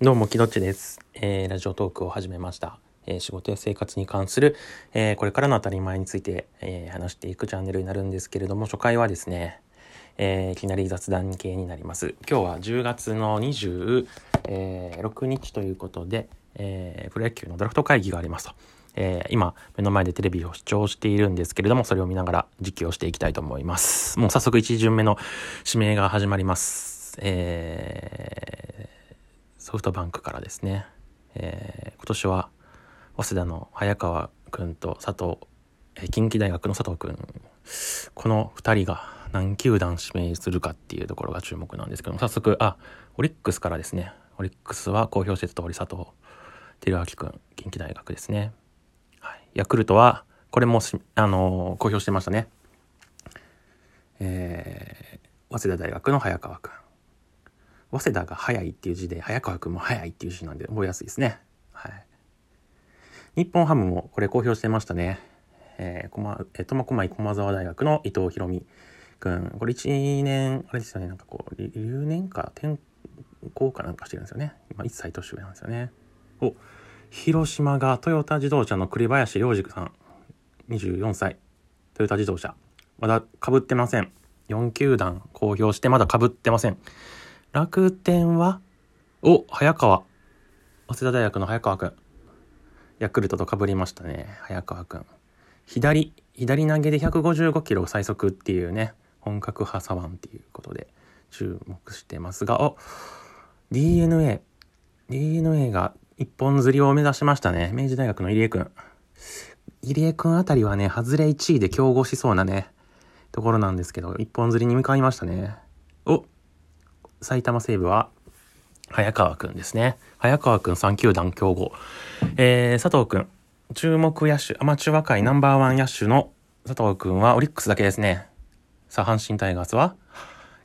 どうも、きどっちです。えーラジオトークを始めました。えー仕事や生活に関する、えーこれからの当たり前について、えー話していくチャンネルになるんですけれども、初回はですね、えーいきなり雑談系になります。今日は10月の26日ということで、えープロ野球のドラフト会議がありますと。えー今、目の前でテレビを視聴しているんですけれども、それを見ながら実況していきたいと思います。もう早速1巡目の指名が始まります。えーソフトバンクからですね、えー今年は早稲田の早川君と佐藤、えー近畿大学の佐藤君この2人が何球団指名するかっていうところが注目なんですけども早速あオリックスからですね。オリックスは公表してた通り佐藤輝明君近畿大学ですね、はい、ヤクルトはこれもし、あのー公表してましたね。えー早稲田大学の早川君早稲田が早いっていう字で早川君も早いっていう字なんで覚えやすいですね。はい。日本ハムもこれ公表してましたね。えー、駒えー苫小牧駒沢大学の伊藤博美君。これ1年、あれですよね、なんかこう、留年か転校かなんかしてるんですよね。今1歳年上なんですよね。お、広島がトヨタ自動車の栗林良二さん。24歳。トヨタ自動車。まだ被ってません。4球団公表してまだ被ってません。楽天は、お、早川。早稲田大学の早川くん。ヤクルトと被りましたね。早川くん。左、左投げで155キロ最速っていうね、本格派左腕っていうことで注目してますが、お、DNA。DNA が一本釣りを目指しましたね。明治大学の入江くん。入江くんあたりはね、外れ1位で競合しそうなね、ところなんですけど、一本釣りに向かいましたね。お、埼玉西部は早川くんですね。早川くん3球団競合。えー、佐藤くん、注目野手、アマチュア界ナンバーワン野手の佐藤くんはオリックスだけですね。さあ、阪神タイガースは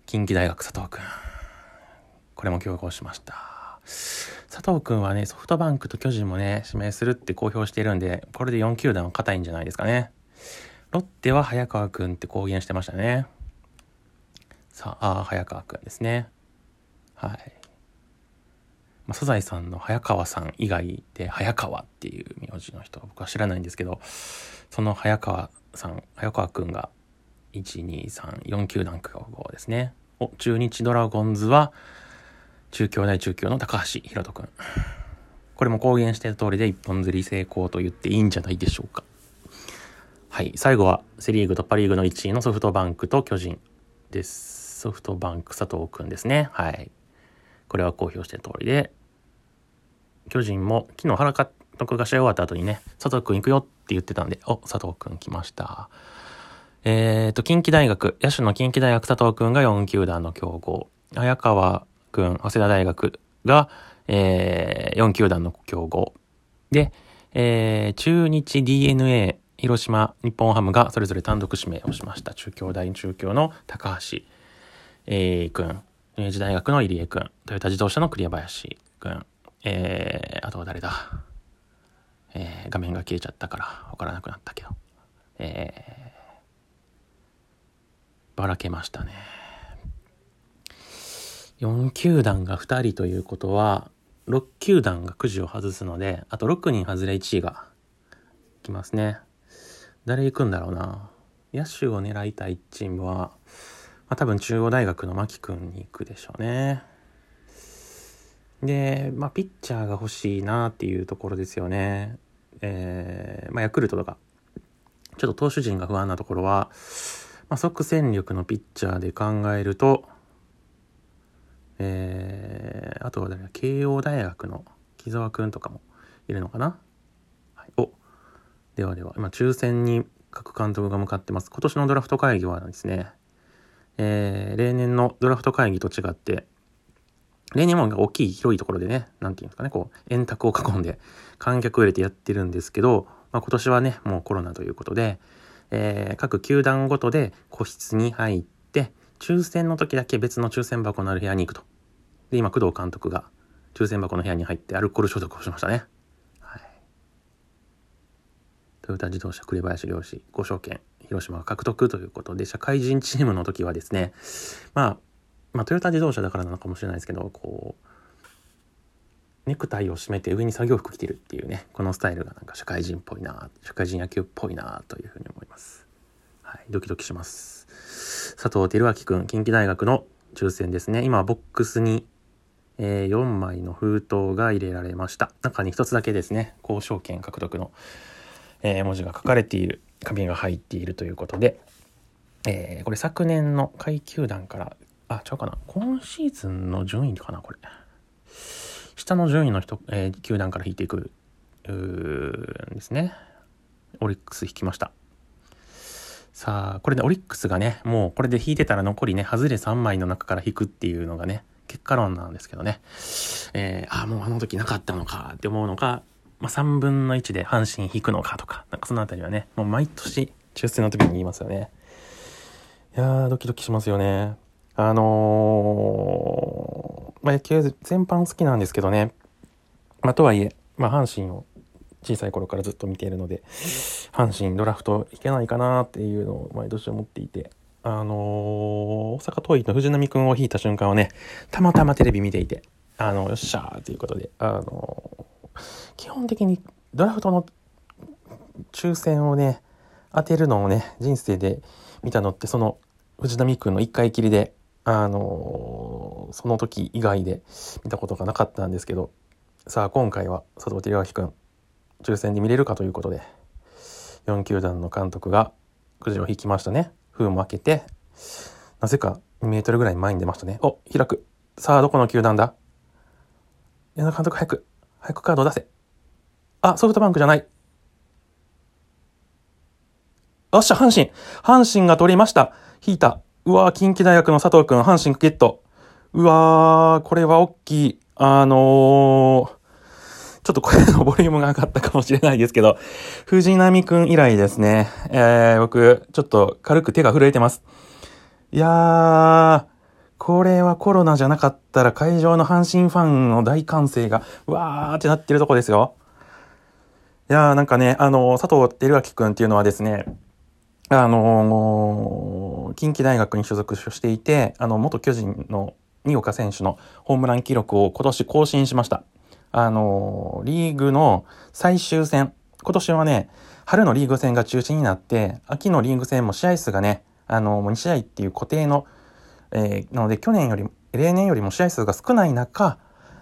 近畿大学佐藤くん。これも競合しました。佐藤くんはね、ソフトバンクと巨人もね、指名するって公表しているんで、これで4球団は硬いんじゃないですかね。ロッテは早川くんって公言してましたね。さあ、あ早川くんですね。はい。まあ、サザエさんの早川さん以外で早川っていう名字の人は僕は知らないんですけど、その早川さん、早川くんが1、2、3、4球団競合ですね。お、中日ドラゴンズは中京大中京の高橋宏斗くん。これも公言している通りで一本釣り成功と言っていいんじゃないでしょうか。はい。最後はセリーグとパリーグの1位のソフトバンクと巨人です。ソフトバンク佐藤くんですね。はい。これは公表してる通りで、巨人も昨日原監督が試合終わった後にね、佐藤くん行くよって言ってたんで、お、佐藤くん来ました。えーと、近畿大学、野手の近畿大学佐藤くんが4球団の競合。早川くん、早稲田大学が、えー、4球団の競合。で、えー、中日 DNA、広島、日本ハムがそれぞれ単独指名をしました。中京大中京の高橋、えー、くん、明治大学の入江くん、トヨタ自動車の栗林くん、えー、あとは誰だ？えー、画面が消えちゃったからわからなくなったけど、えー、ばらけましたね。4球団が2人ということは、6球団がくじを外すので、あと6人外れ1位が来ますね。誰行くんだろうな。野手を狙いたいチームは、まあ、多分中央大学の牧くんに行くでしょうね。で、まあ、ピッチャーが欲しいなっていうところですよね。えー、まあ、ヤクルトとか、ちょっと投手陣が不安なところは、まあ、即戦力のピッチャーで考えると、えー、あとは誰だ？慶応大学の木澤くんとかもいるのかな、はい、おではでは、今、抽選に各監督が向かってます。今年のドラフト会議はですね、えー、例年のドラフト会議と違って、例年も大きい広いところでね、なんていうんですかね、こう、円卓を囲んで観客を入れてやってるんですけど、まあ、今年はね、もうコロナということで、えー、各球団ごとで個室に入って、抽選の時だけ別の抽選箱のある部屋に行くと。で、今、工藤監督が抽選箱の部屋に入ってアルコール消毒をしましたね。はい。トヨタ自動車栗林良士5証券広島が獲得ということで社会人チームの時はですねまあまあトヨタ自動車だからなのかもしれないですけどこうネクタイを締めて上に作業服着てるっていうね、このスタイルがなんか社会人っぽいな、社会人野球っぽいなというふうに思います。はい、ドキドキします。佐藤輝明くん、近畿大学の抽選ですね。今、ボックスに、えー、4枚の封筒が入れられました。中に1つだけですね、交渉権獲得の、えー、文字が書かれている紙が入っているということで、えー、これ昨年の下位球団から、あ、ちゃうかな、今シーズンの順位かな、これ。下の順位の人、えー、球団から引いていく、んですね。オリックス引きました。さあ、これでオリックスがね、もうこれで引いてたら残りね、外れ3枚の中から引くっていうのがね、結果論なんですけどね。えー、ああ、もうあの時なかったのかって思うのか、まあ、3分の1で阪神引くのかとか、なんかそのあたりはね、もう毎年抽選の時に言いますよね。いやー、ドキドキしますよね。あのー、まあ、野球全般好きなんですけどね。まあ、とはいえ、まあ、阪神を小さい頃からずっと見ているので、阪神ドラフトいけないかなっていうのを毎年思っていて、あのー、大阪桐蔭の藤波くんを引いた瞬間をね、たまたまテレビ見ていて、あの、よっしゃーということで、あのー、基本的にドラフトの抽選をね、当てるのをね、人生で見たのって、その藤波くんの一回きりで、あのー、その時以外で見たことがなかったんですけど、さあ今回は佐藤輝明くん、抽選で見れるかということで、4球団の監督がくじを引きましたね。封も開けて、なぜか2メートルぐらい前に出ましたね。お、開く。さあ、どこの球団だ？矢野監督早く、早くカード出せ。あ、ソフトバンクじゃない。よっしゃ、阪神。阪神が取りました。引いた。うわー、近畿大学の佐藤くん、阪神ゲット。うわー、これは大きい。あのー、ちょっと声のボリュームが上がったかもしれないですけど、藤波くん以来ですね。えー、僕、ちょっと軽く手が震えてます。いやー、これはコロナじゃなかったら会場の阪神ファンの大歓声が、わーってなってるとこですよ。いやー、なんかね、あの、佐藤輝明くんっていうのはですね、あのー、近畿大学に所属していて、あの、元巨人の新岡選手のホームラン記録を今年更新しました。あの、リーグの最終戦、今年はね、春のリーグ戦が中止になって、秋のリーグ戦も試合数がね、あの、もう2試合っていう固定の、えー、なので去年より、例年よりも試合数が少ない中、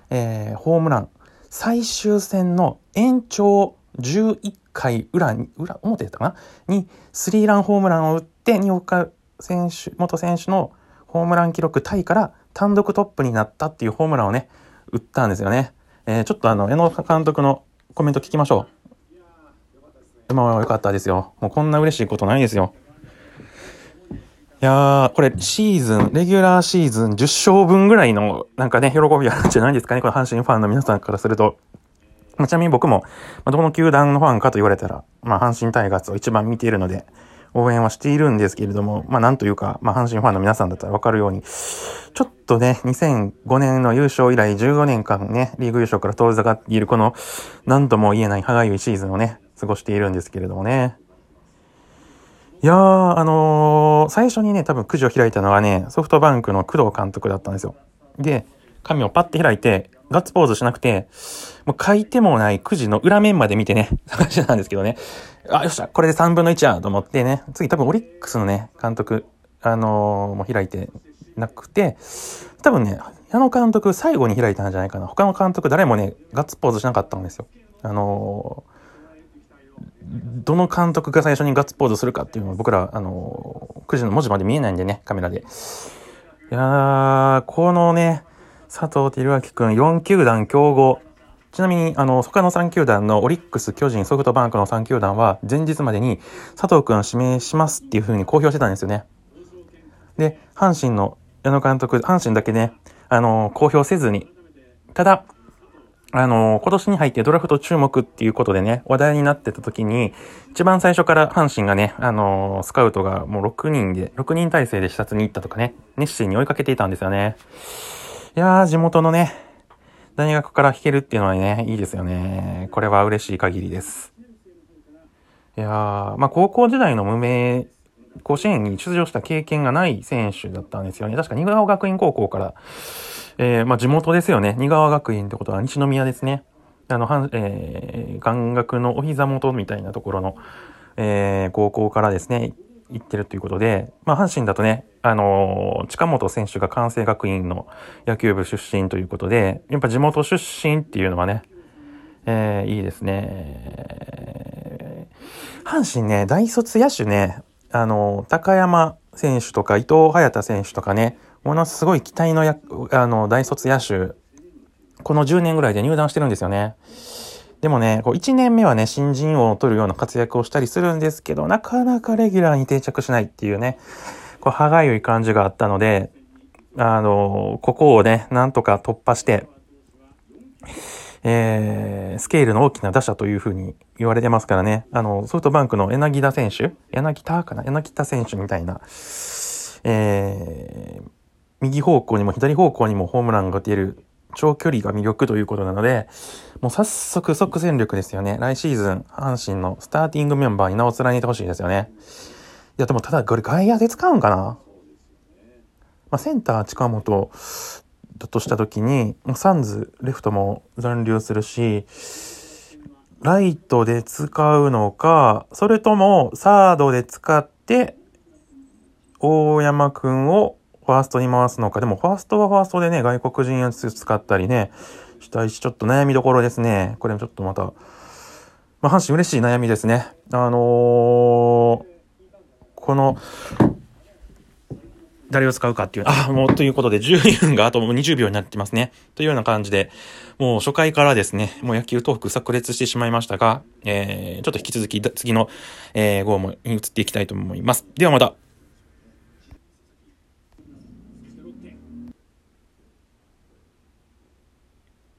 えー、ホームラン、最終戦の延長11回裏に、裏、表だったかな？に、スリーランホームランを打って、新岡選手、元選手のホームラン記録タイから単独トップになったっていうホームランをね、打ったんですよね。えー、ちょっとあの、矢野監督のコメント聞きましょう。まあ、よかったですよ。もうこんな嬉しいことないですよ。いやー、これシーズン、レギュラーシーズン10勝分ぐらいの、なんかね、喜びあるんじゃないですかね。これ阪神ファンの皆さんからすると。まあ、ちなみに僕も、まあ、どの球団のファンかと言われたら、まあ、阪神タイガースを一番見ているので、応援はしているんですけれども、まあなんというか、まあ阪神ファンの皆さんだったらわかるように、ちょっとね、2005年の優勝以来15年間ね、リーグ優勝から遠ざかっているこの、何とも言えない歯がゆいシーズンをね、過ごしているんですけれどもね。いやー、あのー、最初にね、多分くじを開いたのはね、ソフトバンクの工藤監督だったんですよ。で、紙をパッて開いて、ガッツポーズしなくて、もう書いてもないくじの裏面まで見てね、探してたんですけどね。あ、よっしゃ、これで3分の1やと思ってね、次多分オリックスのね、監督、あのー、もう開いてなくて、多分ね、矢野監督最後に開いたんじゃないかな。他の監督誰もね、ガッツポーズしなかったんですよ。あのー、どの監督が最初にガッツポーズするかっていうのは僕ら、あの、9時の文字まで見えないんでね、カメラで。いやー、このね、佐藤輝明くん4球団競合。ちなみに、あの、他の3球団のオリックス、巨人、ソフトバンクの3球団は、前日までに佐藤くん指名しますっていう風に公表してたんですよね。で、阪神の矢野監督、阪神だけね、あの、公表せずに、ただ、あの、今年に入ってドラフト注目っていうことでね、話題になってた時に、一番最初から阪神がね、あの、スカウトがもう6人で、6人体制で視察に行ったとかね、熱心に追いかけていたんですよね。いやー、地元のね、大学から弾けるっていうのはね、いいですよね。これは嬉しい限りです。いやー、まあ高校時代の無名甲子園に出場した経験がない選手だったんですよね。確か新川学院高校から、えー、まあ地元ですよね。新川学院ってことは西宮ですね。あの、はん、えー、感学のお膝元みたいなところの、えー、高校からですね、行ってるということで、まあ、阪神だとね、あのー、近本選手が関西学院の野球部出身ということで、やっぱ地元出身っていうのはね、えー、いいですね。阪神ね、大卒野手ね、あの、高山選手とか伊藤隼太選手とかね、ものすごい期待のや、あの、大卒野手、この10年ぐらいで入団してるんですよね。でもね、こう1年目はね、新人王を取るような活躍をしたりするんですけど、なかなかレギュラーに定着しないっていうね、こう、歯がゆい感じがあったので、あの、ここをね、なんとか突破して、えー、スケールの大きな打者というふうに言われてますからね。あの、ソフトバンクの柳田選手柳田かな？柳田選手みたいな、えー、右方向にも左方向にもホームランが出る長距離が魅力ということなので、もう早速即戦力ですよね。来シーズン、阪神のスターティングメンバーに名を連ねてほしいですよね。いや、でもただこれ外野で使うんかな？まあ、センター近本だとした時に、サンズ、レフトも残留するし、ライトで使うのか、それともサードで使って、大山くんをファーストに回すのか。でも、ファーストはファーストでね、外国人やつ使ったりね、したいし、ちょっと悩みどころですね。これもちょっとまた、まあ、阪神嬉しい悩みですね。あのー、この、誰を使うかっていう、あ、もうということで10分があともう20秒になってますね。というような感じで、もう初回からですね、もう野球トーク炸裂してしまいましたが、えー、ちょっと引き続き次の、えー、号も移っていきたいと思います。ではまた。